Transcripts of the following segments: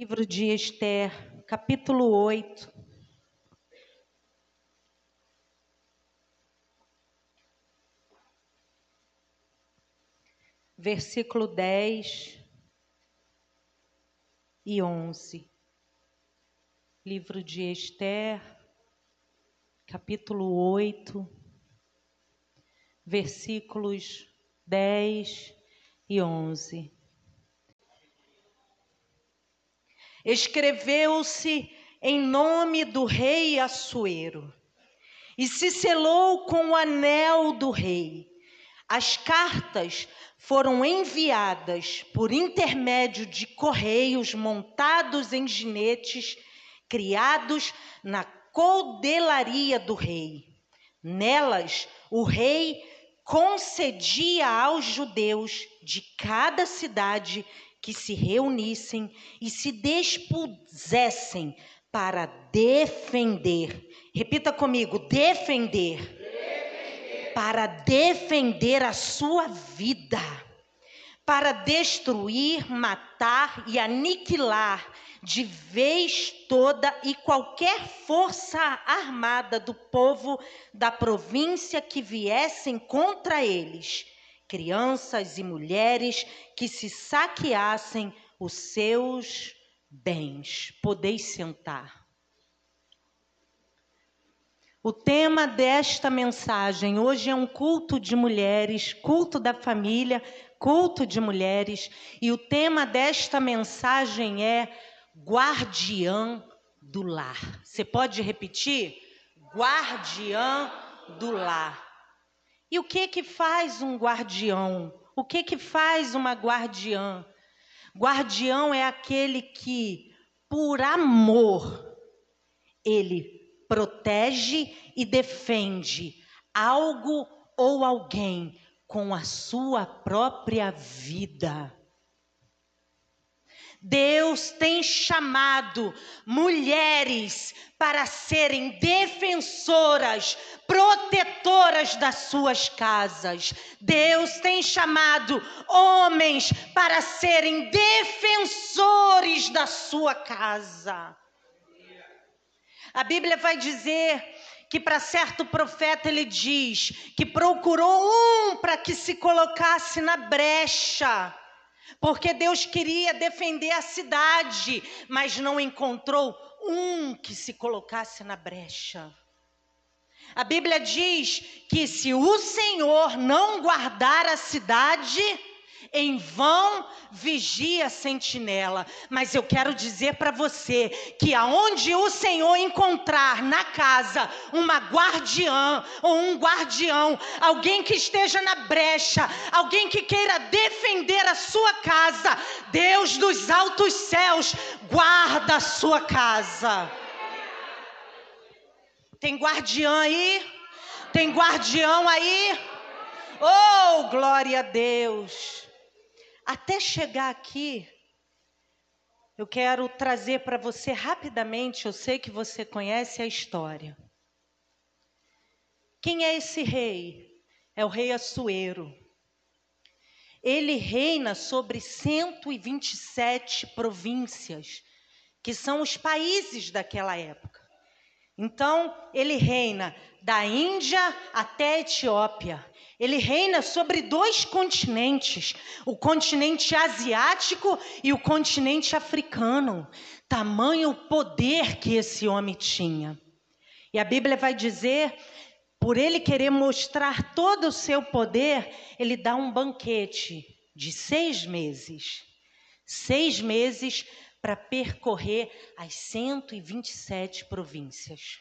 Livro de Esther, capítulo 8. Versículo 10 e 11. Livro de Esther, capítulo 8, versículos 10 e 11. Escreveu-se em nome do rei Assuero e se selou com o anel do rei. As cartas foram enviadas por intermédio de correios montados em ginetes criados na coldelaria do rei. Nelas, o rei concedia aos judeus de cada cidade que se reunissem e se dispusessem para defender. Repita comigo: defender. defender. Para defender a sua vida. Para destruir, matar e aniquilar de vez toda e qualquer força armada do povo da província que viessem contra eles crianças e mulheres que se saqueassem os seus bens. Podeis sentar. O tema desta mensagem hoje é um culto de mulheres, culto da família, culto de mulheres, e o tema desta mensagem é guardiã do lar. Você pode repetir? Guardiã do lar. E o que que faz um guardião? O que que faz uma guardiã? Guardião é aquele que, por amor, ele protege e defende algo ou alguém com a sua própria vida. Deus tem chamado mulheres para serem defensoras, protetoras das suas casas. Deus tem chamado homens para serem defensores da sua casa. A Bíblia vai dizer que para certo profeta ele diz que procurou um para que se colocasse na brecha porque Deus queria defender a cidade, mas não encontrou um que se colocasse na brecha. A Bíblia diz que se o Senhor não guardar a cidade, em vão vigia a sentinela, mas eu quero dizer para você que aonde o Senhor encontrar na casa uma guardiã ou um guardião, alguém que esteja na brecha, alguém que queira defender a sua casa, Deus dos altos céus guarda a sua casa. Tem guardiã aí? Tem guardião aí? Oh, glória a Deus! Até chegar aqui, eu quero trazer para você rapidamente, eu sei que você conhece a história. Quem é esse rei? É o rei Assuero. Ele reina sobre 127 províncias, que são os países daquela época. Então, ele reina da Índia até a Etiópia. Ele reina sobre dois continentes, o continente asiático e o continente africano. Tamanho poder que esse homem tinha. E a Bíblia vai dizer, por ele querer mostrar todo o seu poder, ele dá um banquete de seis meses. Seis meses para percorrer as 127 províncias.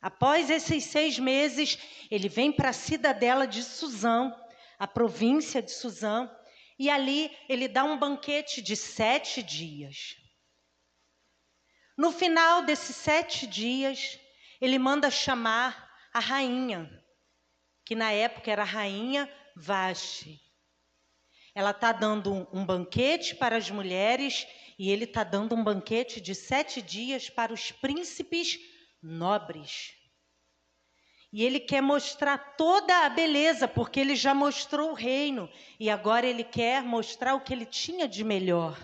Após esses seis meses, ele vem para a cidadela de Suzã, a província de Suzã, e ali ele dá um banquete de sete dias. No final desses sete dias, ele manda chamar a rainha, que na época era a rainha Vaste. Ela está dando um banquete para as mulheres e ele está dando um banquete de sete dias para os príncipes nobres. E ele quer mostrar toda a beleza, porque ele já mostrou o reino. E agora ele quer mostrar o que ele tinha de melhor: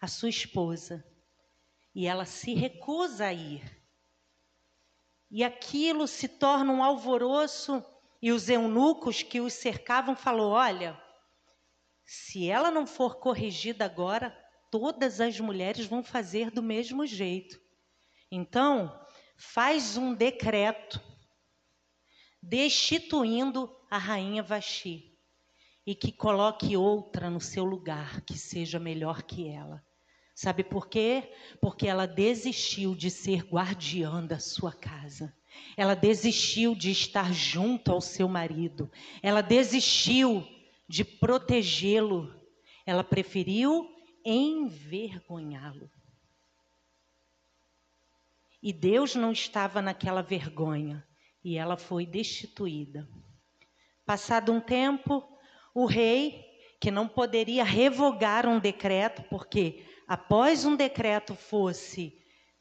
a sua esposa. e ela se recusa a ir. E aquilo se torna um alvoroço e os eunucos que os cercavam falou: "Olha, se ela não for corrigida agora, todas as mulheres vão fazer do mesmo jeito. Então, faz um decreto destituindo a rainha Vaxi e que coloque outra no seu lugar que seja melhor que ela. Sabe por quê? Porque ela desistiu de ser guardiã da sua casa. Ela desistiu de estar junto ao seu marido. Ela desistiu de protegê-lo. Ela preferiu envergonhá-lo. E Deus não estava naquela vergonha e ela foi destituída. Passado um tempo, o rei, que não poderia revogar um decreto, porque após um decreto fosse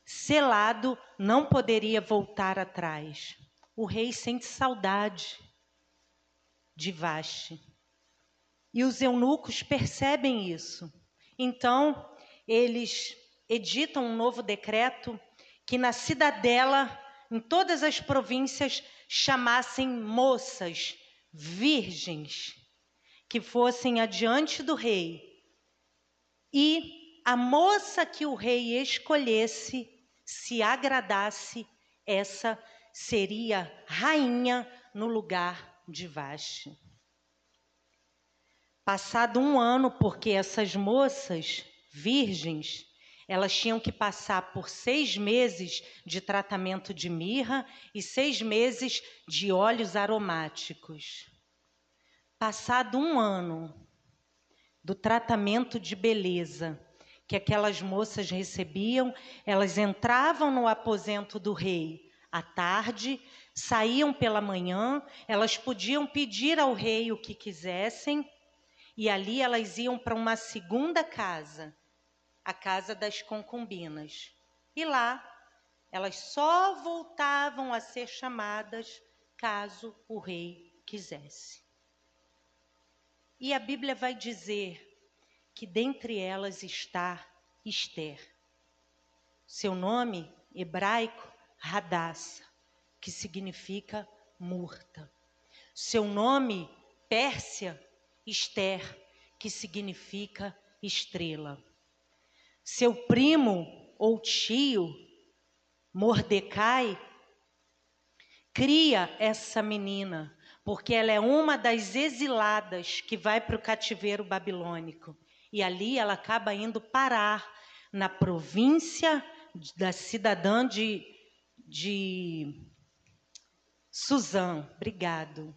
selado, não poderia voltar atrás. O rei sente saudade de Vaste. E os eunucos percebem isso. Então, eles editam um novo decreto que na cidadela, em todas as províncias, chamassem moças virgens que fossem adiante do rei. E a moça que o rei escolhesse, se agradasse, essa seria rainha no lugar de Vaste. Passado um ano, porque essas moças virgens, elas tinham que passar por seis meses de tratamento de mirra e seis meses de óleos aromáticos. Passado um ano do tratamento de beleza que aquelas moças recebiam, elas entravam no aposento do rei à tarde, saíam pela manhã, elas podiam pedir ao rei o que quisessem, e ali elas iam para uma segunda casa, a casa das concubinas. E lá elas só voltavam a ser chamadas caso o rei quisesse. E a Bíblia vai dizer que dentre elas está Esther. Seu nome hebraico, Radassa, que significa murta. Seu nome Pérsia, Esther, que significa estrela. Seu primo ou tio, Mordecai, cria essa menina, porque ela é uma das exiladas que vai para o cativeiro babilônico. E ali ela acaba indo parar na província da cidadã de, de Suzã. Obrigado.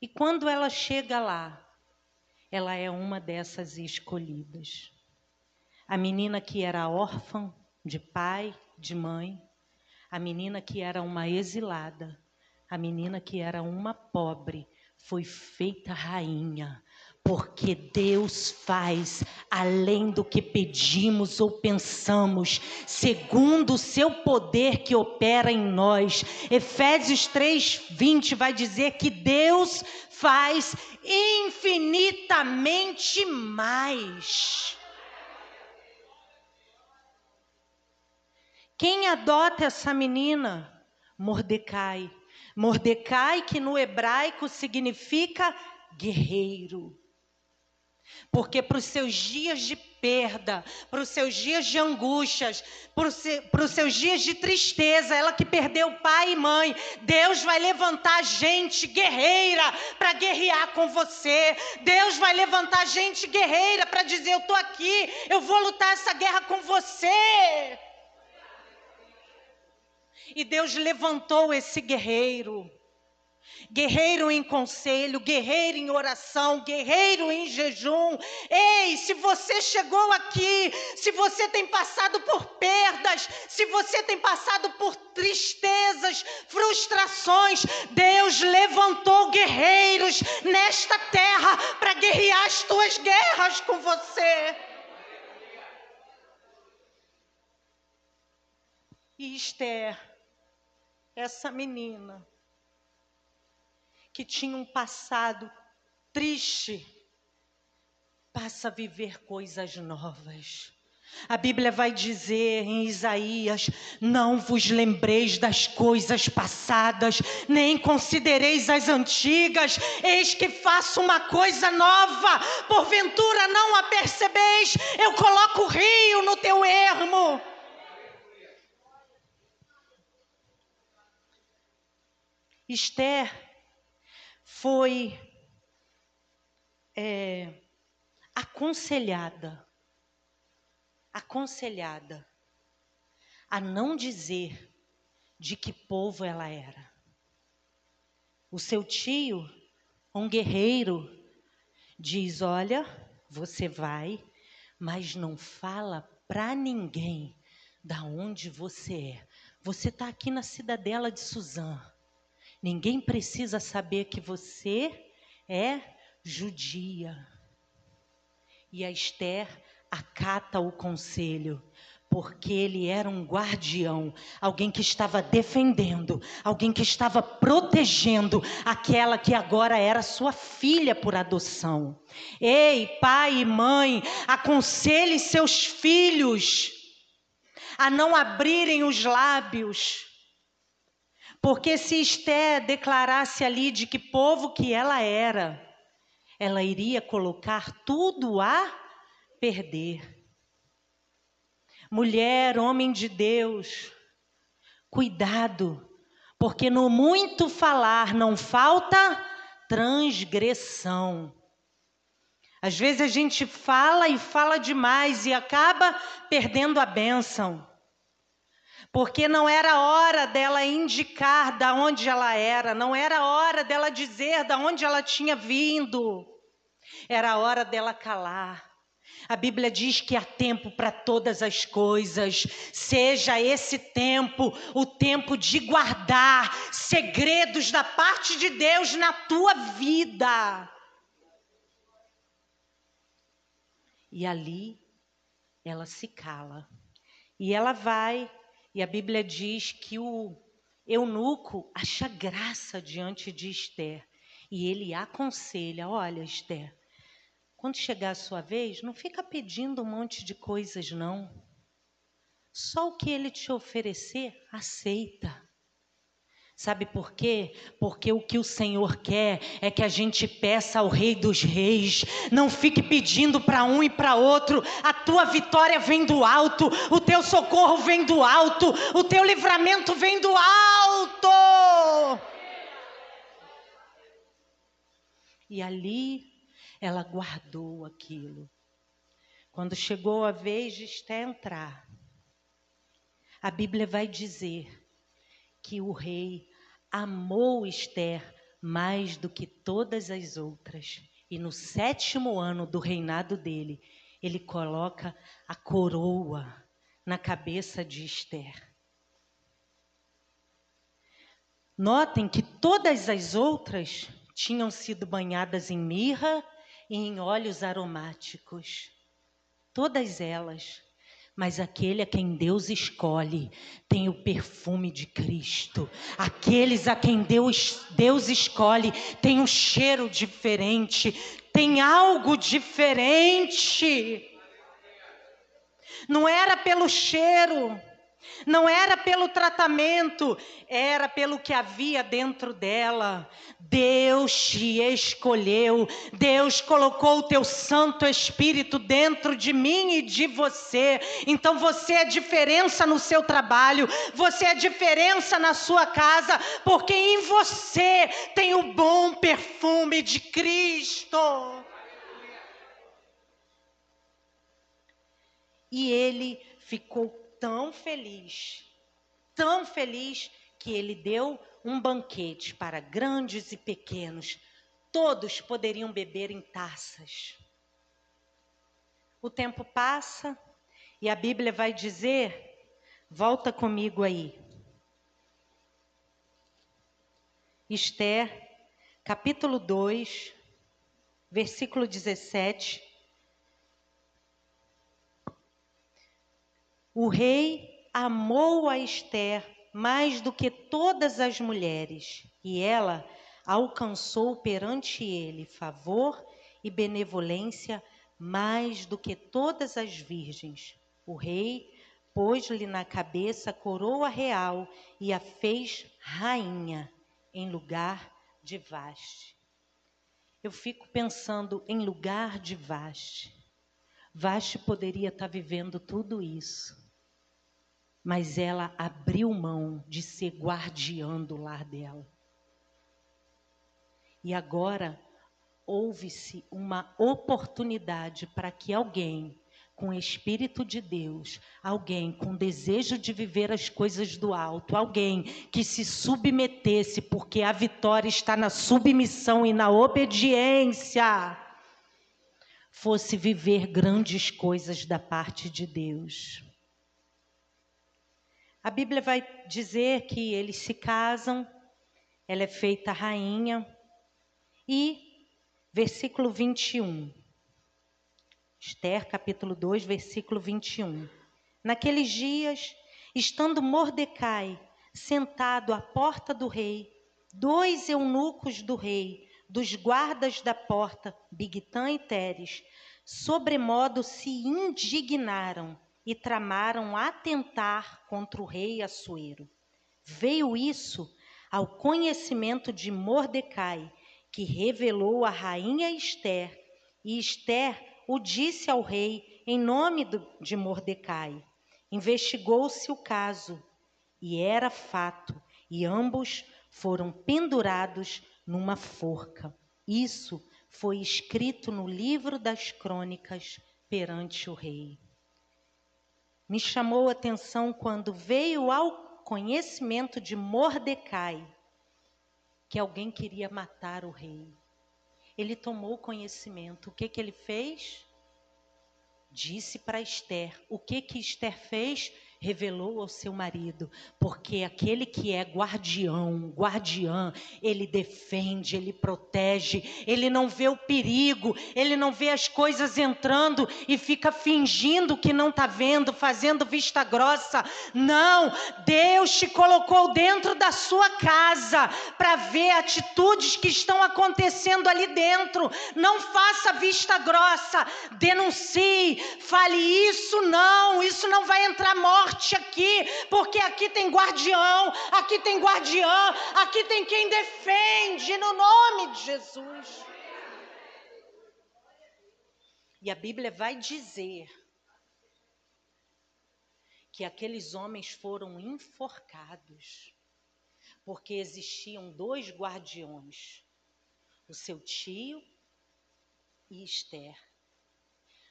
E quando ela chega lá, ela é uma dessas escolhidas. A menina que era órfã de pai, de mãe, a menina que era uma exilada, a menina que era uma pobre, foi feita rainha, porque Deus faz além do que pedimos ou pensamos, segundo o seu poder que opera em nós. Efésios 3:20 vai dizer que Deus faz infinitamente mais. Quem adota essa menina? Mordecai. Mordecai, que no hebraico significa guerreiro. Porque para os seus dias de perda, para os seus dias de angústias, para os seus dias de tristeza, ela que perdeu pai e mãe, Deus vai levantar gente guerreira para guerrear com você. Deus vai levantar gente guerreira para dizer: Eu estou aqui, eu vou lutar essa guerra com você. E Deus levantou esse guerreiro guerreiro em conselho, guerreiro em oração, guerreiro em jejum. Ei, se você chegou aqui, se você tem passado por perdas, se você tem passado por tristezas, frustrações, Deus levantou guerreiros nesta terra para guerrear as tuas guerras com você. E Esther, essa menina, que tinha um passado triste, passa a viver coisas novas. A Bíblia vai dizer em Isaías: Não vos lembreis das coisas passadas, nem considereis as antigas, eis que faço uma coisa nova, porventura não a percebeis, eu coloco rio no teu ermo. Esther foi é, aconselhada aconselhada a não dizer de que povo ela era. O seu tio, um guerreiro, diz: Olha, você vai, mas não fala para ninguém da onde você é. Você está aqui na cidadela de Suzã. Ninguém precisa saber que você é judia. E a Esther acata o conselho, porque ele era um guardião, alguém que estava defendendo, alguém que estava protegendo aquela que agora era sua filha por adoção. Ei, pai e mãe, aconselhe seus filhos a não abrirem os lábios. Porque se Esté declarasse ali de que povo que ela era, ela iria colocar tudo a perder. Mulher, homem de Deus, cuidado, porque no muito falar não falta transgressão. Às vezes a gente fala e fala demais e acaba perdendo a bênção. Porque não era hora dela indicar da onde ela era, não era hora dela dizer da onde ela tinha vindo. Era hora dela calar. A Bíblia diz que há tempo para todas as coisas. Seja esse tempo o tempo de guardar segredos da parte de Deus na tua vida. E ali ela se cala. E ela vai, e a Bíblia diz que o eunuco acha graça diante de Esther. E ele aconselha: Olha, Esther, quando chegar a sua vez, não fica pedindo um monte de coisas, não. Só o que ele te oferecer, aceita. Sabe por quê? Porque o que o Senhor quer é que a gente peça ao Rei dos Reis. Não fique pedindo para um e para outro. A tua vitória vem do alto, o teu socorro vem do alto, o teu livramento vem do alto. E ali ela guardou aquilo. Quando chegou a vez de Esther entrar, a Bíblia vai dizer que o rei amou Esther mais do que todas as outras. E no sétimo ano do reinado dele, ele coloca a coroa na cabeça de Esther. Notem que todas as outras tinham sido banhadas em mirra e em óleos aromáticos. Todas elas. Mas aquele a quem Deus escolhe tem o perfume de Cristo. Aqueles a quem Deus, Deus escolhe tem um cheiro diferente, tem algo diferente. Não era pelo cheiro, não era pelo tratamento, era pelo que havia dentro dela. Deus te escolheu, Deus colocou o teu Santo Espírito dentro de mim e de você. Então você é diferença no seu trabalho, você é diferença na sua casa, porque em você tem o bom perfume de Cristo. E ele ficou tão feliz, tão feliz, que ele deu um banquete para grandes e pequenos. Todos poderiam beber em taças. O tempo passa e a Bíblia vai dizer: volta comigo aí. Esther, capítulo 2, versículo 17. O rei amou a Esther mais do que todas as mulheres, e ela alcançou perante ele favor e benevolência mais do que todas as virgens. O rei pôs-lhe na cabeça coroa real e a fez rainha em lugar de Vaste. Eu fico pensando em lugar de Vaste. Vaste poderia estar vivendo tudo isso, mas ela abriu mão de ser guardiã do lar dela. E agora houve-se uma oportunidade para que alguém com Espírito de Deus, alguém com desejo de viver as coisas do alto, alguém que se submetesse, porque a vitória está na submissão e na obediência, fosse viver grandes coisas da parte de Deus. A Bíblia vai dizer que eles se casam, ela é feita rainha, e versículo 21. Esther, capítulo 2, versículo 21. Naqueles dias, estando Mordecai sentado à porta do rei, dois eunucos do rei, dos guardas da porta, Bigtã e Teres, sobremodo se indignaram e tramaram atentar contra o rei Assuero. Veio isso ao conhecimento de Mordecai, que revelou a rainha Esther, e Esther o disse ao rei em nome de Mordecai. Investigou-se o caso, e era fato, e ambos foram pendurados numa forca. Isso foi escrito no livro das crônicas perante o rei. Me chamou a atenção quando veio ao conhecimento de Mordecai que alguém queria matar o rei. Ele tomou conhecimento. O que, que ele fez? Disse para Esther. O que, que Esther fez? Revelou ao seu marido, porque aquele que é guardião, guardiã, ele defende, ele protege, ele não vê o perigo, ele não vê as coisas entrando e fica fingindo que não está vendo, fazendo vista grossa. Não, Deus te colocou dentro da sua casa para ver atitudes que estão acontecendo ali dentro. Não faça vista grossa, denuncie, fale isso não, isso não vai entrar morte forte aqui, porque aqui tem guardião, aqui tem guardiã, aqui tem quem defende no nome de Jesus. E a Bíblia vai dizer que aqueles homens foram enforcados, porque existiam dois guardiões, o seu tio e Esther.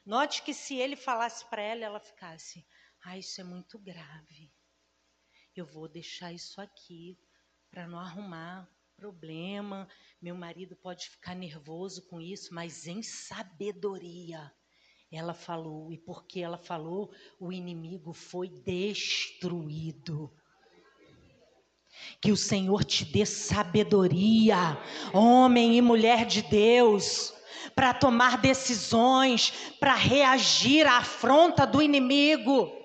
Note que se ele falasse para ela, ela ficasse: ah, isso é muito grave. Eu vou deixar isso aqui para não arrumar problema. Meu marido pode ficar nervoso com isso, mas em sabedoria. Ela falou, e porque ela falou, o inimigo foi destruído. Que o Senhor te dê sabedoria, homem e mulher de Deus, para tomar decisões, para reagir à afronta do inimigo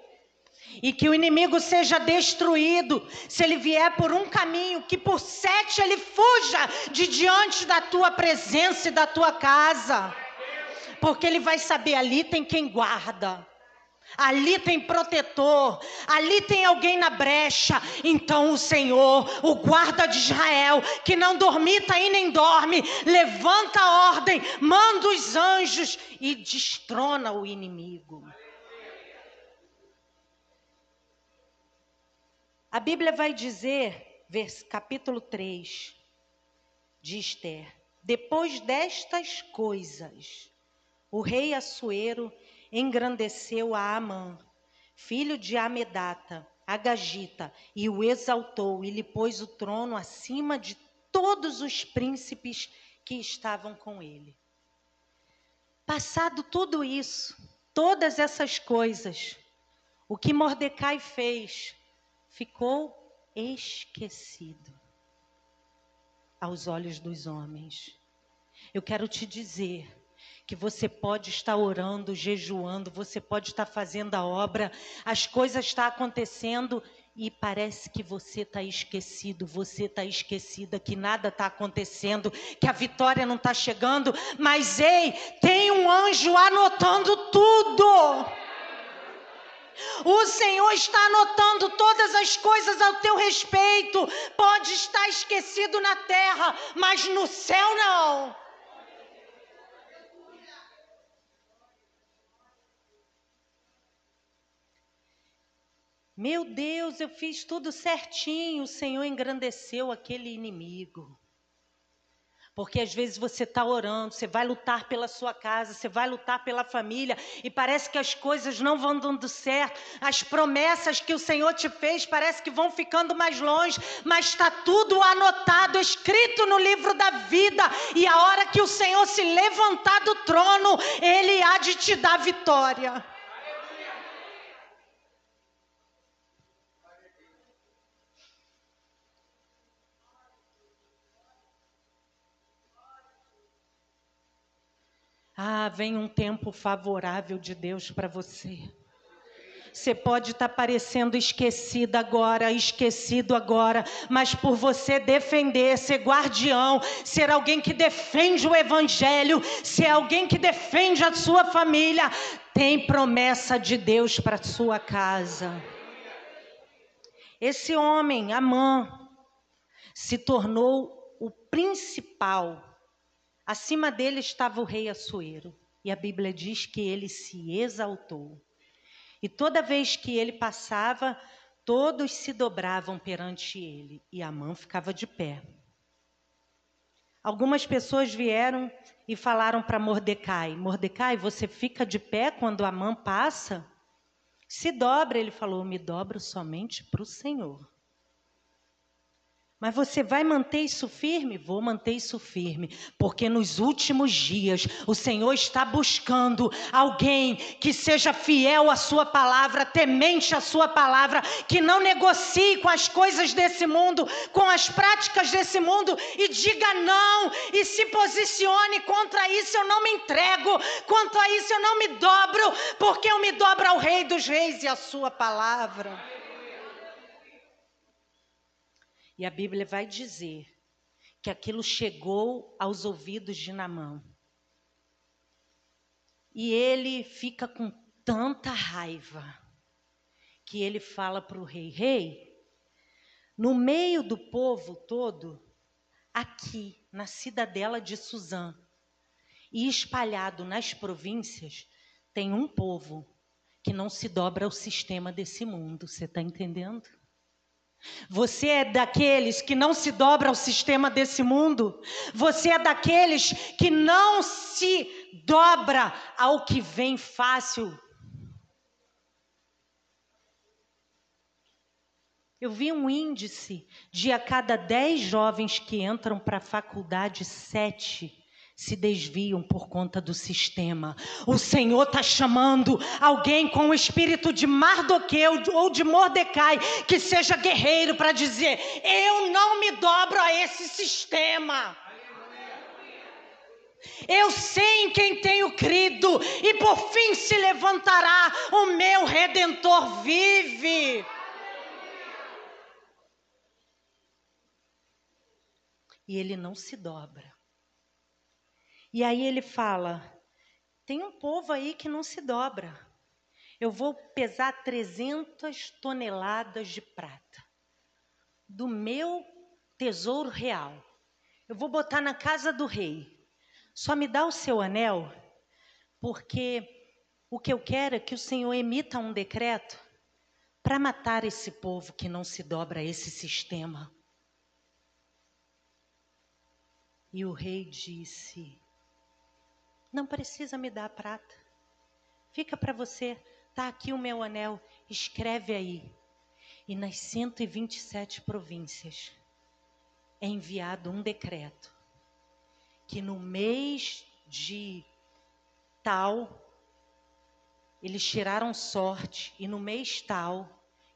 e que o inimigo seja destruído. Se ele vier por um caminho, que por sete ele fuja de diante da tua presença e da tua casa, porque ele vai saber ali tem quem guarda. Ali tem protetor, ali tem alguém na brecha. Então o Senhor, o guarda de Israel, que não dormita e nem dorme, levanta a ordem, manda os anjos e destrona o inimigo. A Bíblia vai dizer, capítulo 3 de Esther: depois destas coisas, o rei Assuero engrandeceu a Amã, filho de Amedata, Agagita, e o exaltou e lhe pôs o trono acima de todos os príncipes que estavam com ele. Passado tudo isso, todas essas coisas, o que Mordecai fez ficou esquecido aos olhos dos homens. Eu quero te dizer que você pode estar orando, jejuando, você pode estar fazendo a obra, as coisas estão acontecendo e parece que você está esquecido, você está esquecida, que nada está acontecendo, que a vitória não está chegando, mas ei, tem um anjo anotando tudo. O Senhor está anotando todas as coisas ao teu respeito. Pode estar esquecido na terra, mas no céu não. Meu Deus, eu fiz tudo certinho, o Senhor engrandeceu aquele inimigo. Porque às vezes você está orando, você vai lutar pela sua casa, você vai lutar pela família, e parece que as coisas não vão dando certo, as promessas que o Senhor te fez parece que vão ficando mais longe, mas está tudo anotado, escrito no livro da vida, e a hora que o Senhor se levantar do trono, Ele há de te dar vitória. Ah, vem um tempo favorável de Deus para você. Você pode estar tá parecendo esquecida agora, esquecido agora, mas por você defender, ser guardião, ser alguém que defende o Evangelho, ser alguém que defende a sua família, tem promessa de Deus para sua casa. Esse homem, Amã, se tornou o principal Acima dele estava o rei Assuero, e a Bíblia diz que ele se exaltou. E toda vez que ele passava, todos se dobravam perante ele, e Amã ficava de pé. Algumas pessoas vieram e falaram para Mordecai: Mordecai, você fica de pé quando Amã passa? Se dobra, ele falou: Me dobro somente para o Senhor. Mas você vai manter isso firme? Vou manter isso firme, porque nos últimos dias o Senhor está buscando alguém que seja fiel à Sua palavra, temente à Sua palavra, que não negocie com as coisas desse mundo, com as práticas desse mundo e diga não e se posicione contra isso. Eu não me entrego, quanto a isso eu não me dobro, porque eu me dobro ao Rei dos Reis e à Sua palavra. E a Bíblia vai dizer que aquilo chegou aos ouvidos de Namã. E ele fica com tanta raiva que ele fala para o rei: Rei, no meio do povo todo, aqui na cidadela de Suzã e espalhado nas províncias, tem um povo que não se dobra ao sistema desse mundo. Você está entendendo? Você é daqueles que não se dobra ao sistema desse mundo. Você é daqueles que não se dobra ao que vem fácil. Eu vi um índice de a cada dez jovens que entram para a faculdade, sete se desviam por conta do sistema. O Senhor está chamando alguém com o espírito de Mardoqueu ou de Mordecai que seja guerreiro para dizer: Eu não me dobro a esse sistema. Eu sei em quem tenho crido, e por fim se levantará o meu redentor vive. E ele não se dobra. E aí ele fala: tem um povo aí que não se dobra. Eu vou pesar 300 toneladas de prata do meu tesouro real. Eu vou botar na casa do rei. Só me dá o seu anel, porque o que eu quero é que o Senhor emita um decreto para matar esse povo que não se dobra a esse sistema. E o rei disse: não precisa me dar a prata. Fica para você. Tá aqui o meu anel. Escreve aí. E nas 127 províncias é enviado um decreto que no mês de tal eles tiraram sorte e no mês tal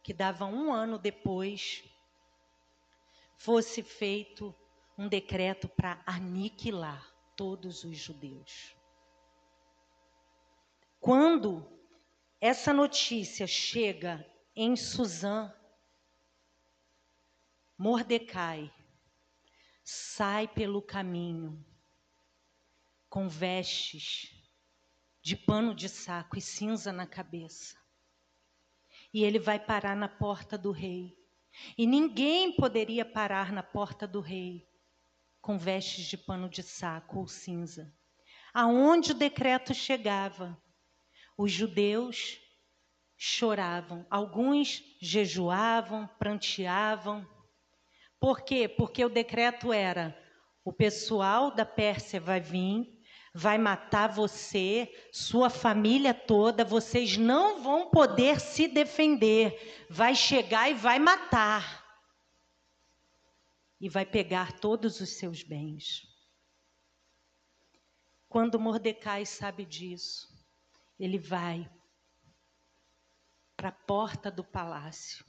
que dava um ano depois fosse feito um decreto para aniquilar todos os judeus. Quando essa notícia chega em Suzã, Mordecai sai pelo caminho com vestes de pano de saco e cinza na cabeça. e ele vai parar na porta do rei. E ninguém poderia parar na porta do rei com vestes de pano de saco ou cinza. Aonde o decreto chegava, os judeus choravam, alguns jejuavam, pranteavam. Por quê? Porque o decreto era: o pessoal da Pérsia vai vir, vai matar você, sua família toda, vocês não vão poder se defender. Vai chegar e vai matar. E vai pegar todos os seus bens. Quando Mordecai sabe disso, ele vai para a porta do palácio.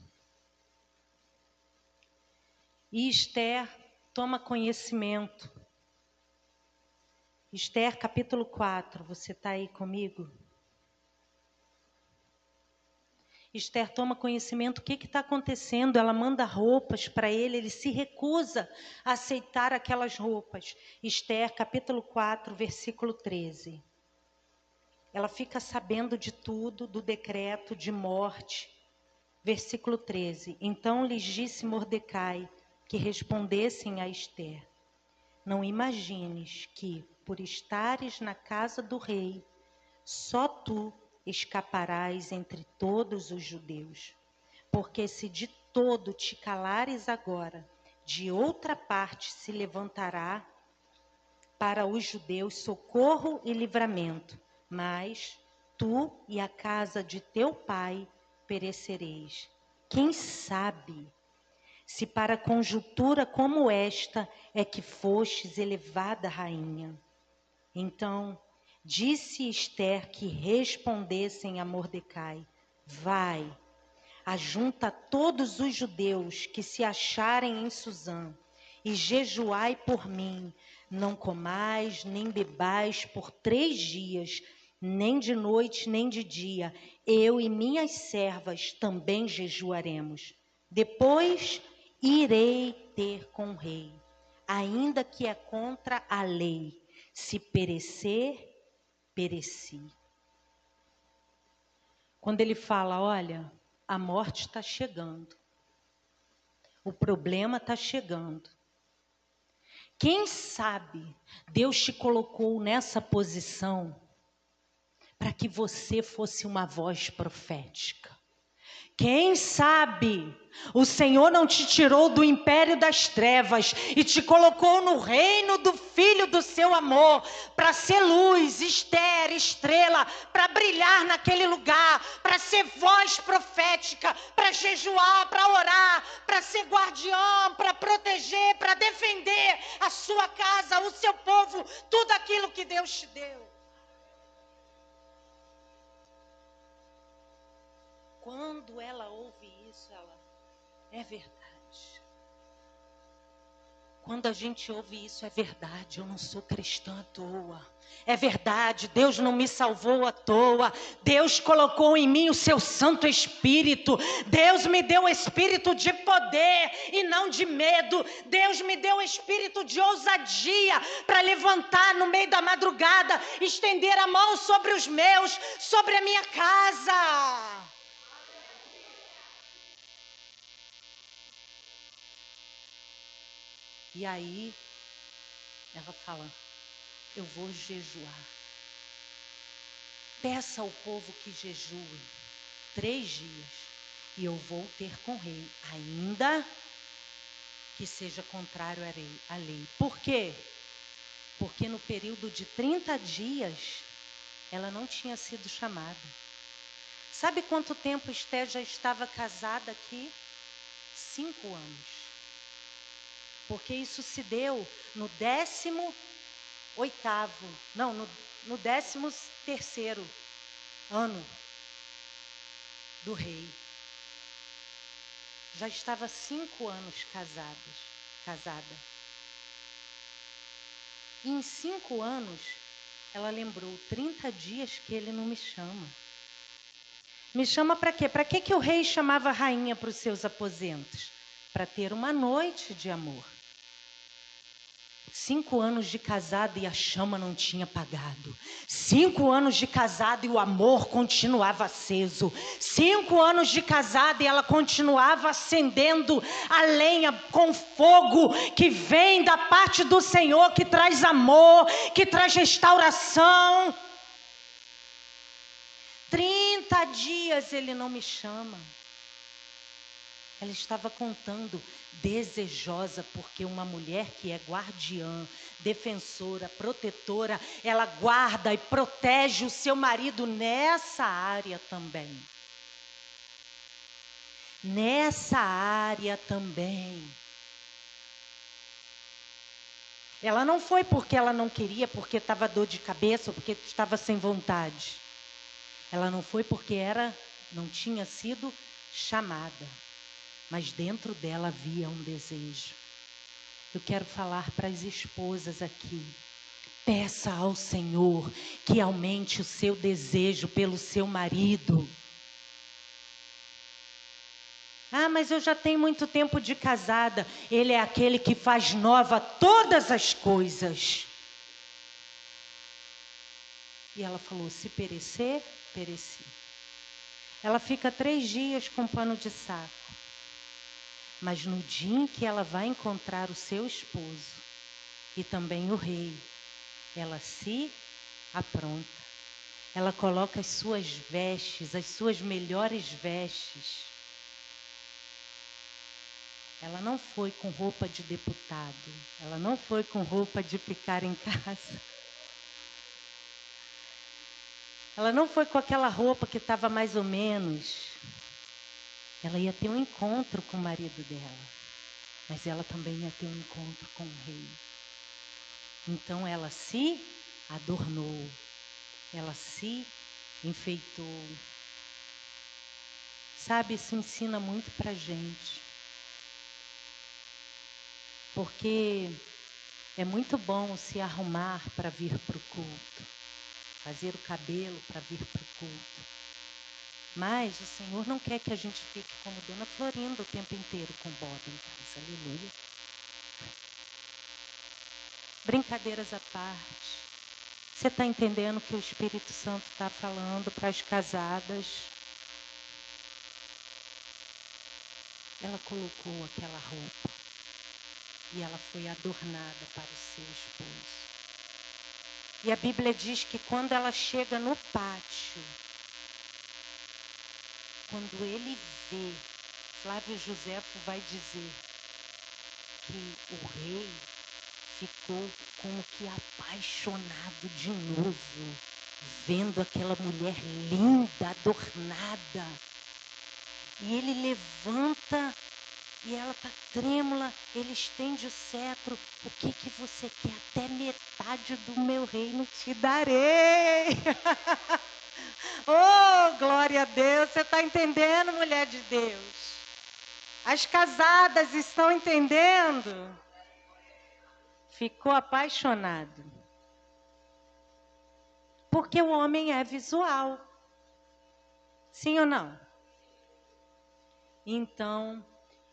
E Esther toma conhecimento Esther capítulo 4, você está aí comigo? Esther toma conhecimento, o que está acontecendo? Ela manda roupas para ele, ele se recusa a aceitar aquelas roupas. Esther, capítulo 4, versículo 13. Ela fica sabendo de tudo, do decreto de morte. Versículo 13. Então lhes disse Mordecai que respondessem a Esther: Não imagines que, por estares na casa do rei, só tu escaparás entre todos os judeus. Porque se de todo te calares agora, de outra parte se levantará para os judeus socorro e livramento, mas tu e a casa de teu pai perecereis. Quem sabe se para conjuntura como esta é que fostes elevada rainha? Então disse Esther que respondessem a Mordecai: Vai, ajunta todos os judeus que se acharem em Suzã e jejuai por mim. Não comais nem bebais por três dias, nem de noite nem de dia. Eu e minhas servas também jejuaremos. Depois irei ter com o rei, ainda que é contra a lei se perecer, pereci. Quando ele fala, olha, a morte está chegando, o problema está chegando. Quem sabe Deus te colocou nessa posição para que você fosse uma voz profética. Quem sabe o Senhor não te tirou do império das trevas e te colocou no reino do Filho do seu amor, para ser luz, Esther, estrela, para brilhar naquele lugar, para ser voz profética, para jejuar, para orar, para ser guardião, para proteger, para defender a sua casa, o seu povo, tudo aquilo que Deus te deu. Quando ela ouve isso, ela é verdade. Quando a gente ouve isso, é verdade, eu não sou cristã à toa. É verdade, Deus não me salvou à toa. Deus colocou em mim o seu Santo Espírito. Deus me deu o espírito de poder e não de medo. Deus me deu o espírito de ousadia para levantar no meio da madrugada, estender a mão sobre os meus, sobre a minha casa. E aí, ela fala: Eu vou jejuar. Peça ao povo que jejue três dias e eu vou ter com o rei, ainda que seja contrário à lei. Por quê? Porque no período de 30 dias ela não tinha sido chamada. Sabe quanto tempo Esté já estava casada aqui? Cinco anos porque isso se deu no décimo oitavo, não, no, no décimo terceiro ano do rei. Já estava cinco anos casadas, casada. E em cinco anos, ela lembrou 30 dias que ele não me chama. Me chama para quê? Para que, que o rei chamava a rainha para os seus aposentos? Para ter uma noite de amor. Cinco anos de casado e a chama não tinha apagado. Cinco anos de casado e o amor continuava aceso. Cinco anos de casado e ela continuava acendendo a lenha com fogo que vem da parte do Senhor, que traz amor, que traz restauração. Trinta dias ele não me chama. Ela estava contando, desejosa, porque uma mulher que é guardiã, defensora, protetora, ela guarda e protege o seu marido nessa área também. Nessa área também. Ela não foi porque ela não queria, porque estava dor de cabeça, porque estava sem vontade. Ela não foi porque era, não tinha sido chamada mas dentro dela havia um desejo. Eu quero falar para as esposas aqui. Peça ao Senhor que aumente o seu desejo pelo seu marido. Ah, mas eu já tenho muito tempo de casada. Ele é aquele que faz nova todas as coisas. E ela falou: se perecer, pereci. Ela fica três dias com pano de saco. Mas no dia em que ela vai encontrar o seu esposo e também o rei, ela se apronta. Ela coloca as suas vestes, as suas melhores vestes. Ela não foi com roupa de deputado. Ela não foi com roupa de ficar em casa. Ela não foi com aquela roupa que estava mais ou menos. Ela ia ter um encontro com o marido dela, mas ela também ia ter um encontro com o rei. Então ela se adornou, ela se enfeitou. Sabe, isso ensina muito para gente. Porque é muito bom se arrumar para vir para o culto, fazer o cabelo para vir para o culto. Mas o Senhor não quer que a gente fique como Dona Florinda o tempo inteiro com Bob em casa. Aleluia. Brincadeiras à parte. Você está entendendo que o Espírito Santo está falando para as casadas? Ela colocou aquela roupa e ela foi adornada para o seu esposo. E a Bíblia diz que quando ela chega no pátio, quando ele vê, Flávio Josefo vai dizer que o rei ficou como que apaixonado de novo, vendo aquela mulher linda, adornada. E ele levanta e ela está trêmula, ele estende o cetro. O que que você quer? Até metade do meu reino te darei. Oh, glória a Deus. Você está entendendo, mulher de Deus? As casadas estão entendendo? Ficou apaixonado. Porque o homem é visual. Sim ou não? Então,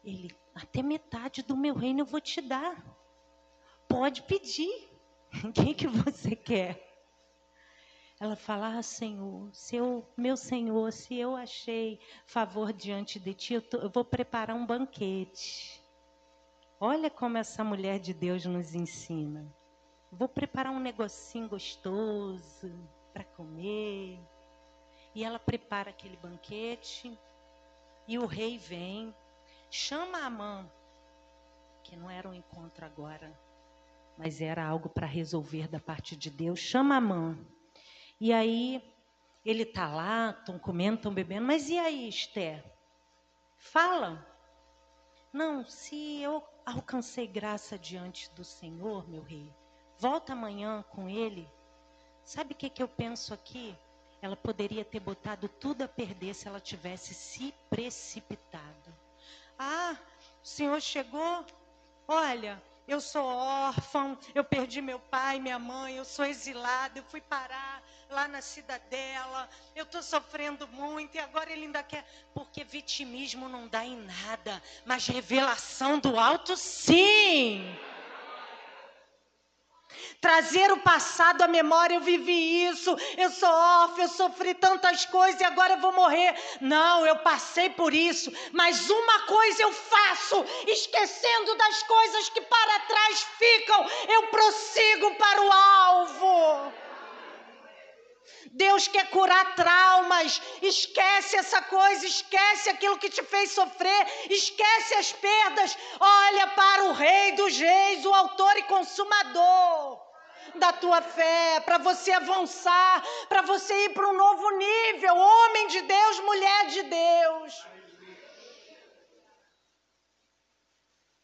ele, até metade do meu reino eu vou te dar. Pode pedir. O que, que você quer? Ela fala: ah, Senhor, se eu, meu Senhor, se eu achei favor diante de ti, eu, tô, eu vou preparar um banquete. Olha como essa mulher de Deus nos ensina. Vou preparar um negocinho gostoso para comer. E ela prepara aquele banquete. E o rei vem, chama a mãe, que não era um encontro agora, mas era algo para resolver da parte de Deus. Chama a mãe. E aí ele está lá, estão comendo, estão bebendo, mas e aí, Esther? Fala. Não, se eu alcancei graça diante do Senhor, meu rei, volta amanhã com ele. Sabe o que, que eu penso aqui? Ela poderia ter botado tudo a perder se ela tivesse se precipitado. Ah, o Senhor chegou? Olha, eu sou órfão, eu perdi meu pai, minha mãe, eu sou exilado, eu fui parar lá na cidadela, eu estou sofrendo muito e agora ele ainda quer. Porque vitimismo não dá em nada, mas revelação do alto, sim. trazer o passado à memória, eu vivi isso, eu sou órfã, eu sofri tantas coisas e agora eu vou morrer. Não, eu passei por isso, mas uma coisa eu faço, esquecendo das coisas que para trás ficam, eu prossigo para o alvo. Deus quer curar traumas. Esquece essa coisa, esquece aquilo que te fez sofrer, esquece as perdas. Olha para o Rei dos Reis, o Autor e Consumador da tua fé, para você avançar, para você ir para um novo nível. Homem de Deus, mulher de Deus.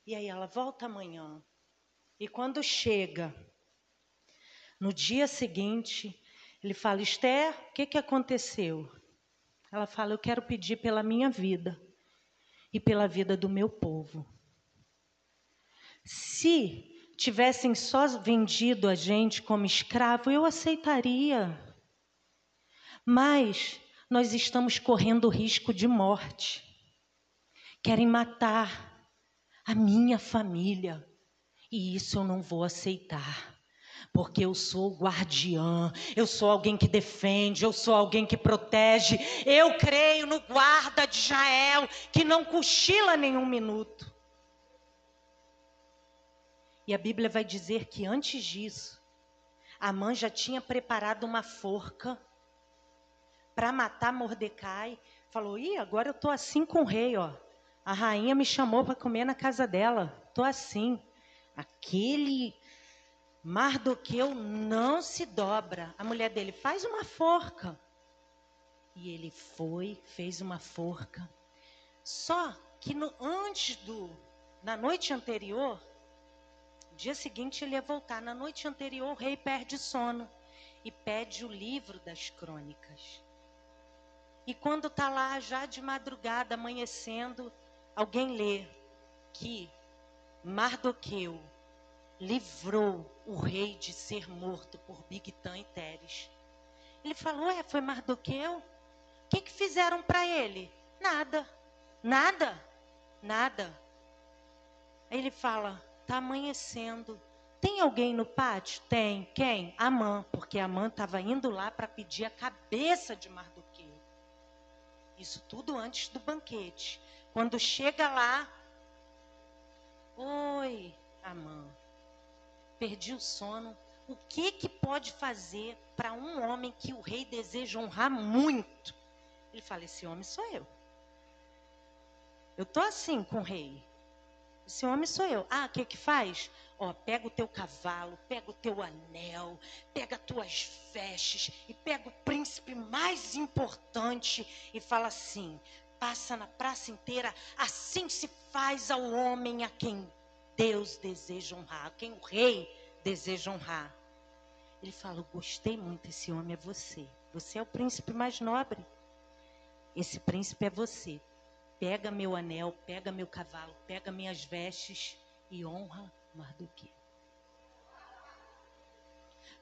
E aí ela volta amanhã. E quando chega, no dia seguinte, ele fala: Esther, o que, que aconteceu? Ela fala: Eu quero pedir pela minha vida e pela vida do meu povo. Se tivessem só vendido a gente como escravo, eu aceitaria. Mas nós estamos correndo risco de morte. Querem matar a minha família. E isso eu não vou aceitar. Porque eu sou guardiã, eu sou alguém que defende, eu sou alguém que protege. Eu creio no guarda de Israel, que não cochila nenhum minuto. E a Bíblia vai dizer que antes disso, Amã já tinha preparado uma forca para matar Mordecai. Falou: "Ih, agora eu tô assim com o rei, ó. A rainha me chamou para comer na casa dela. Tô assim. Aquele Mardoqueu não se dobra. A mulher dele faz uma forca. E ele foi, fez uma forca. Só que no, antes do, na noite anterior, dia seguinte ele ia voltar. Na noite anterior, o rei perde sono e pede o livro das crônicas. E quando está lá, já de madrugada, amanhecendo, alguém lê que Mardoqueu livrou o rei de ser morto por Bigtan e Teres. Ele falou: Ué, foi Mardoqueu? O que, que fizeram para ele? Nada, nada, nada. Aí ele fala: Está amanhecendo. Tem alguém no pátio? Tem. Quem? Amã, porque Amã estava indo lá para pedir a cabeça de Mardoqueu. Isso tudo antes do banquete. Quando chega lá, perdi o sono. O que que pode fazer para um homem que o rei deseja honrar muito? Ele fala: esse homem sou eu. Eu tô assim com o rei. Esse homem sou eu. Ah, o que que faz? Ó, pega o teu cavalo, pega o teu anel, pega as tuas vestes e pega o príncipe mais importante e fala assim: passa na praça inteira, assim se faz ao homem a quem Deus deseja honrar, quem o rei deseja honrar. Ele fala: gostei muito, esse homem é você. Você é o príncipe mais nobre. Esse príncipe é você. Pega meu anel, pega meu cavalo, pega minhas vestes e honra Mardoqueu.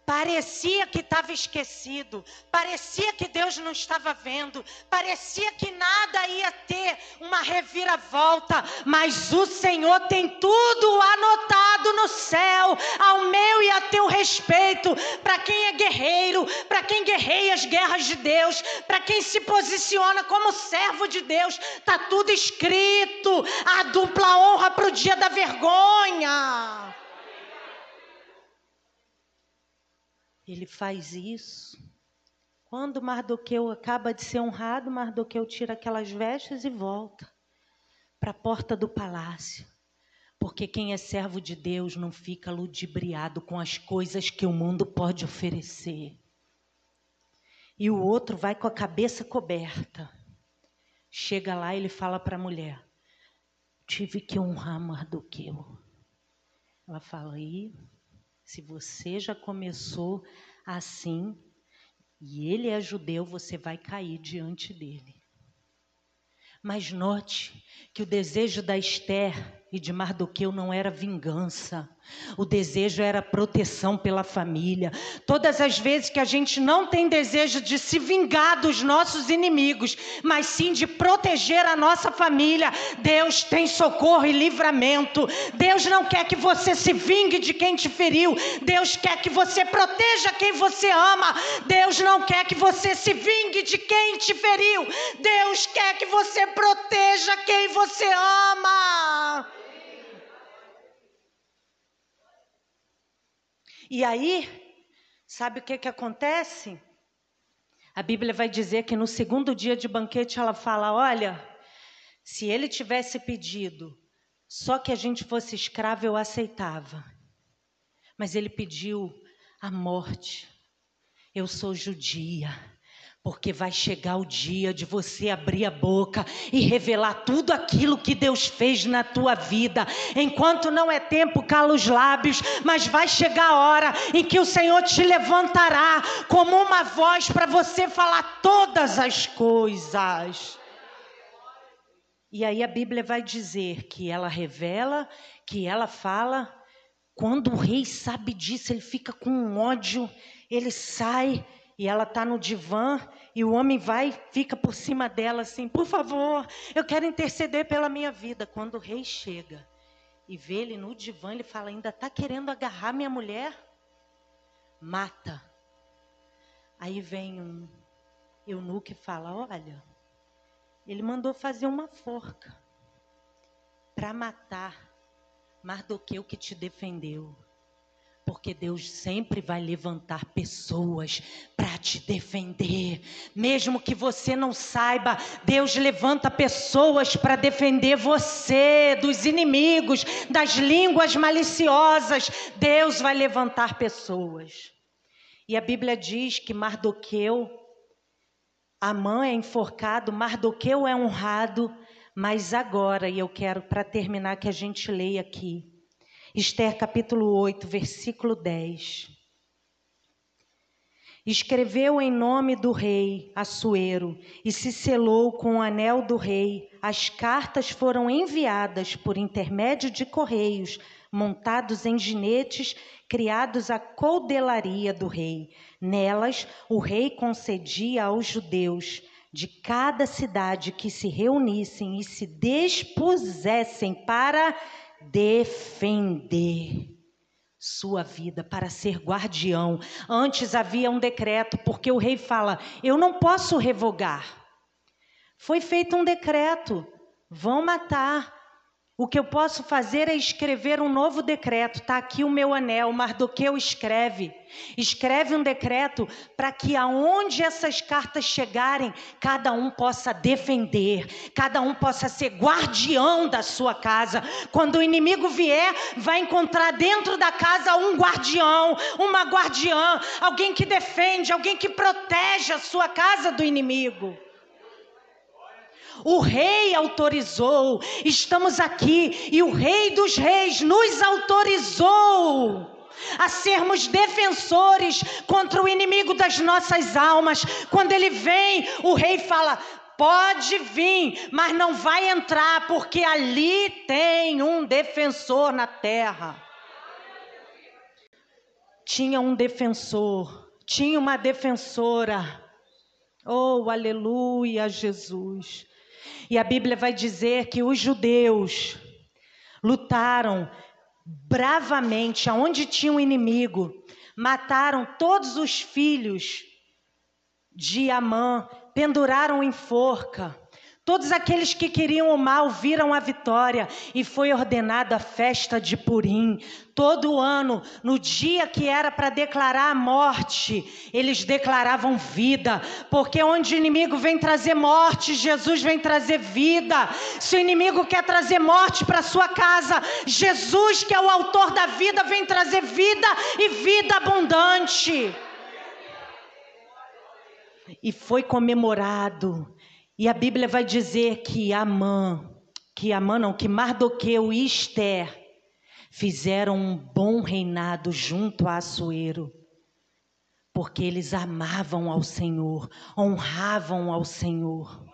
Parecia que estava esquecido, parecia que Deus não estava vendo, parecia que nada ia ter uma reviravolta, mas o Senhor tem tudo anotado no céu, ao meu e a teu respeito, para quem é guerreiro, para quem guerreia as guerras de Deus, para quem se posiciona como servo de Deus, está tudo escrito, a dupla honra para o dia da vergonha. Ele faz isso. Quando Mardoqueu acaba de ser honrado, Mardoqueu tira aquelas vestes e volta para a porta do palácio. Porque quem é servo de Deus não fica ludibriado com as coisas que o mundo pode oferecer. E o outro vai com a cabeça coberta. Chega lá e ele fala para a mulher: Tive que honrar Mardoqueu. Ela fala: aí se você já começou assim e ele é judeu, você vai cair diante dele. Mas note que o desejo da Esther e de Mardoqueu não era vingança. O desejo era proteção pela família. Todas as vezes que a gente não tem desejo de se vingar dos nossos inimigos, mas sim de proteger a nossa família, Deus tem socorro e livramento. Deus não quer que você se vingue de quem te feriu. Deus quer que você proteja quem você ama. Deus não quer que você se vingue de quem te feriu. Deus quer que você proteja quem você ama. E aí, sabe o que, que acontece? A Bíblia vai dizer que no segundo dia de banquete ela fala: olha, se ele tivesse pedido só que a gente fosse escravo, eu aceitava. Mas ele pediu a morte. Eu sou judia. Porque vai chegar o dia de você abrir a boca e revelar tudo aquilo que Deus fez na tua vida. Enquanto não é tempo, cala os lábios, mas vai chegar a hora em que o Senhor te levantará como uma voz para você falar todas as coisas. E aí a Bíblia vai dizer que ela revela, que ela fala. Quando o rei sabe disso, ele fica com um ódio, ele sai e ela está no divã e o homem vai, fica por cima dela assim: por favor, eu quero interceder pela minha vida. Quando o rei chega e vê ele no divã, ele fala: ainda está querendo agarrar minha mulher? Mata. Aí vem um eunuco e fala: olha, ele mandou fazer uma forca para matar Mardoqueu que te defendeu. Porque Deus sempre vai levantar pessoas para te defender. Mesmo que você não saiba, Deus levanta pessoas para defender você dos inimigos, das línguas maliciosas. Deus vai levantar pessoas. E a Bíblia diz que Mardoqueu, Amã é enforcado, Mardoqueu é honrado, mas agora, e eu quero para terminar que a gente leia aqui. Esther capítulo 8, versículo 10. Escreveu em nome do rei Assuero e se selou com o anel do rei. As cartas foram enviadas por intermédio de correios, montados em ginetes criados à coudelaria do rei. Nelas, o rei concedia aos judeus de cada cidade que se reunissem e se dispusessem para defender sua vida, para ser guardião. Antes havia um decreto, porque o rei fala: eu não posso revogar. Foi feito um decreto, vão matar. O que eu posso fazer é escrever um novo decreto. Está aqui o meu anel. Mardoqueu escreve. Escreve um decreto para que aonde essas cartas chegarem, cada um possa defender, cada um possa ser guardião da sua casa. Quando o inimigo vier, vai encontrar dentro da casa um guardião, uma guardiã, alguém que defende, alguém que protege a sua casa do inimigo. O rei autorizou, estamos aqui e o rei dos reis nos autorizou a sermos defensores contra o inimigo das nossas almas. Quando ele vem, o rei fala: pode vir, mas não vai entrar, porque ali tem um defensor na terra. Tinha um defensor, tinha uma defensora. Oh, aleluia, Jesus. E a Bíblia vai dizer que os judeus lutaram bravamente aonde tinha um inimigo, mataram todos os filhos de Amã, penduraram em forca. Todos aqueles que queriam o mal viram a vitória e foi ordenada a festa de Purim. Todo ano, no dia que era para declarar a morte, eles declaravam vida, porque onde o inimigo vem trazer morte, Jesus vem trazer vida. Se o inimigo quer trazer morte para sua casa, Jesus, que é o autor da vida, vem trazer vida e vida abundante. E foi comemorado e a Bíblia vai dizer que Amã, que Amã não, que Mardoqueu e Esther fizeram um bom reinado junto a Assuero, porque eles amavam ao Senhor, honravam ao Senhor.